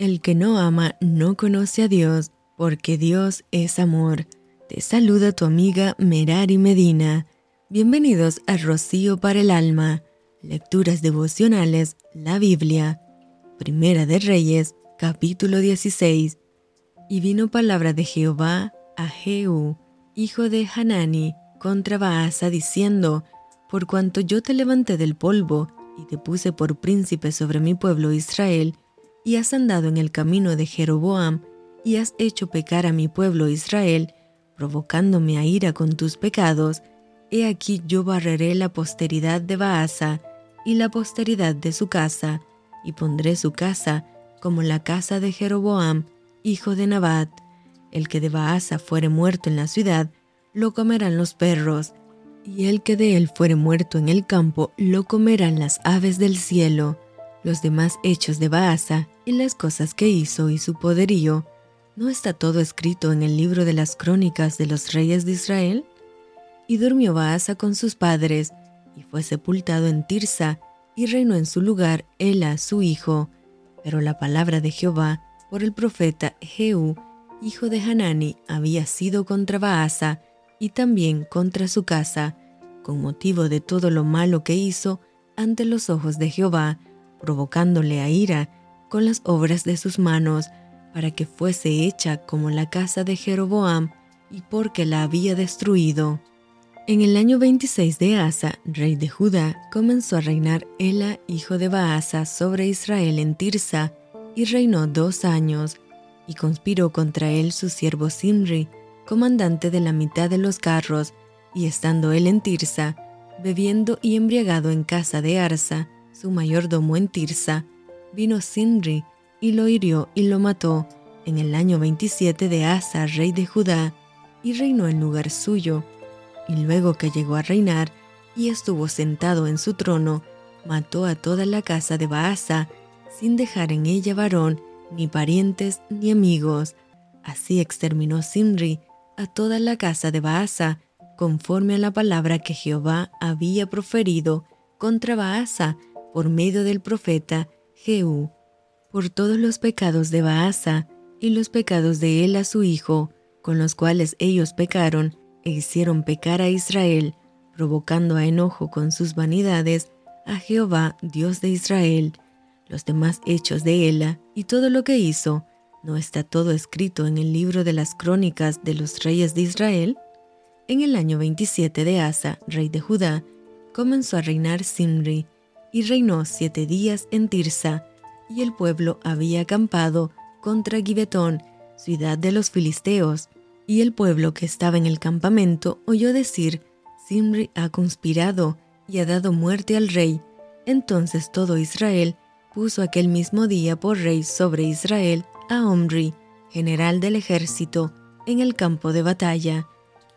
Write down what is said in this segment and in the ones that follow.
El que no ama no conoce a Dios, porque Dios es amor. Te saluda tu amiga Merari Medina. Bienvenidos a Rocío para el Alma. Lecturas devocionales, la Biblia. Primera de Reyes, capítulo 16. Y vino palabra de Jehová a Jehú, hijo de Hanani, contra Baasa, diciendo, Por cuanto yo te levanté del polvo, y te puse por príncipe sobre mi pueblo Israel, y has andado en el camino de Jeroboam, y has hecho pecar a mi pueblo Israel, provocándome a ira con tus pecados, he aquí yo barreré la posteridad de Baasa y la posteridad de su casa, y pondré su casa como la casa de Jeroboam, hijo de Nabat. El que de Baasa fuere muerto en la ciudad, lo comerán los perros, y el que de él fuere muerto en el campo, lo comerán las aves del cielo. Los demás hechos de Baasa y las cosas que hizo y su poderío, ¿no está todo escrito en el libro de las crónicas de los reyes de Israel? Y durmió Baasa con sus padres, y fue sepultado en Tirsa, y reinó en su lugar Ela, su hijo. Pero la palabra de Jehová por el profeta Jehú, hijo de Hanani, había sido contra Baasa, y también contra su casa, con motivo de todo lo malo que hizo ante los ojos de Jehová, provocándole a ira con las obras de sus manos, para que fuese hecha como la casa de Jeroboam, y porque la había destruido. En el año 26 de Asa, rey de Judá, comenzó a reinar Ela, hijo de Baasa, sobre Israel en Tirsa, y reinó dos años, y conspiró contra él su siervo Simri, comandante de la mitad de los carros, y estando él en Tirsa, bebiendo y embriagado en casa de Arsa, su mayordomo en Tirsa, vino Sinri y lo hirió y lo mató en el año 27 de Asa, rey de Judá, y reinó en lugar suyo. Y luego que llegó a reinar y estuvo sentado en su trono, mató a toda la casa de Baasa, sin dejar en ella varón, ni parientes, ni amigos. Así exterminó Sinri a toda la casa de Baasa, conforme a la palabra que Jehová había proferido contra Baasa por medio del profeta Jehú, por todos los pecados de Baasa y los pecados de él a su hijo, con los cuales ellos pecaron e hicieron pecar a Israel, provocando a enojo con sus vanidades a Jehová, Dios de Israel, los demás hechos de Ela y todo lo que hizo, ¿No está todo escrito en el libro de las crónicas de los reyes de Israel? En el año 27 de Asa, rey de Judá, comenzó a reinar Simri, y reinó siete días en Tirsa, y el pueblo había acampado contra Gibetón, ciudad de los filisteos, y el pueblo que estaba en el campamento oyó decir, Simri ha conspirado y ha dado muerte al rey. Entonces todo Israel puso aquel mismo día por rey sobre Israel a Omri, general del ejército, en el campo de batalla,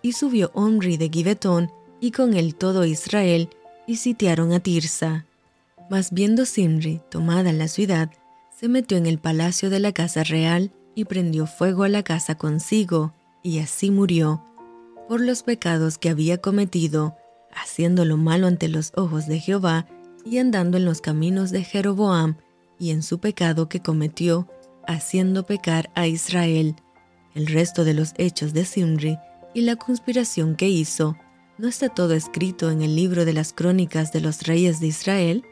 y subió Omri de Gibetón y con él todo Israel, y sitiaron a Tirsa. Mas viendo Simri tomada la ciudad, se metió en el palacio de la casa real y prendió fuego a la casa consigo, y así murió, por los pecados que había cometido, haciendo lo malo ante los ojos de Jehová, y andando en los caminos de Jeroboam, y en su pecado que cometió, haciendo pecar a Israel. El resto de los hechos de Simri y la conspiración que hizo, ¿no está todo escrito en el libro de las crónicas de los reyes de Israel?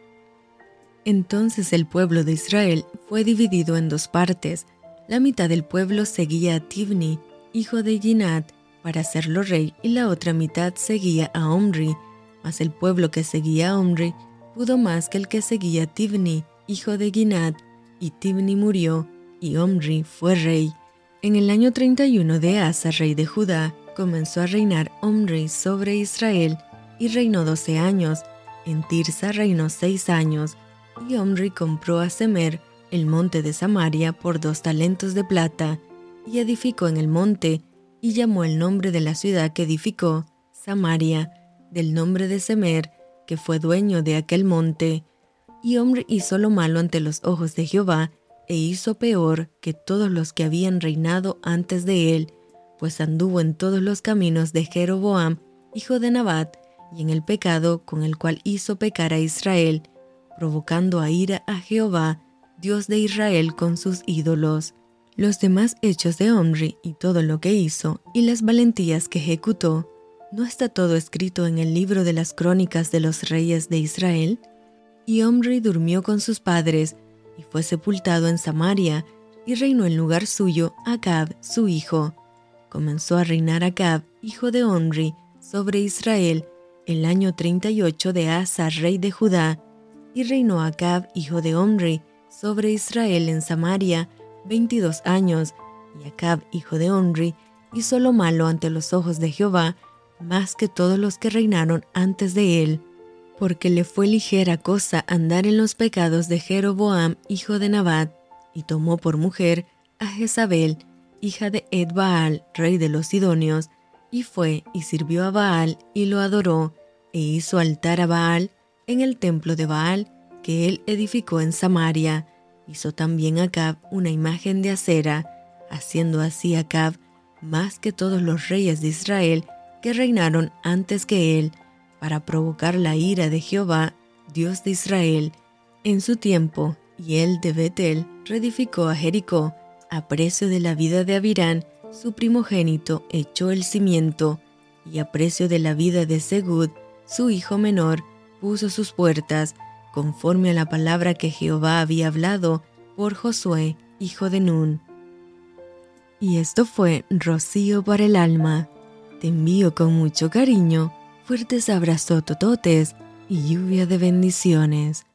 Entonces el pueblo de Israel fue dividido en dos partes. La mitad del pueblo seguía a Tibni, hijo de Ginat, para hacerlo rey, y la otra mitad seguía a Omri. Mas el pueblo que seguía a Omri pudo más que el que seguía a Tibni, hijo de Ginat, y Tibni murió, y Omri fue rey. En el año 31 de Asa, rey de Judá, comenzó a reinar Omri sobre Israel y reinó doce años. En Tirsa reinó seis años, y Omri compró a Semer el monte de Samaria por dos talentos de plata, y edificó en el monte, y llamó el nombre de la ciudad que edificó, Samaria, del nombre de Semer, que fue dueño de aquel monte. Y Omri hizo lo malo ante los ojos de Jehová, e hizo peor que todos los que habían reinado antes de él, pues anduvo en todos los caminos de Jeroboam, hijo de Nabat, y en el pecado con el cual hizo pecar a Israel, provocando a ira a Jehová, Dios de Israel, con sus ídolos. Los demás hechos de Omri y todo lo que hizo y las valentías que ejecutó, ¿no está todo escrito en el libro de las crónicas de los reyes de Israel? Y Omri durmió con sus padres y fue sepultado en Samaria y reinó en lugar suyo Acab, su hijo. Comenzó a reinar Acab, hijo de Omri, sobre Israel el año 38 de Asa, rey de Judá, y reinó Acab, hijo de Omri, sobre Israel en Samaria 22 años, y Acab, hijo de Omri, hizo lo malo ante los ojos de Jehová, más que todos los que reinaron antes de él, porque le fue ligera cosa andar en los pecados de Jeroboam, hijo de Nabat, y tomó por mujer a Jezabel, hija de Edbaal, rey de los Sidonios, y fue y sirvió a Baal y lo adoró, e hizo altar a Baal en el templo de Baal que él edificó en Samaria. Hizo también Acab una imagen de acera, haciendo así Acab más que todos los reyes de Israel que reinaron antes que él, para provocar la ira de Jehová, Dios de Israel, en su tiempo, y él de Betel reedificó a Jericó, a precio de la vida de Abirán, su primogénito echó el cimiento, y a precio de la vida de Segud, su hijo menor, puso sus puertas, conforme a la palabra que Jehová había hablado por Josué, hijo de Nun. Y esto fue rocío para el alma. Te envío con mucho cariño, fuertes abrazos tototes y lluvia de bendiciones.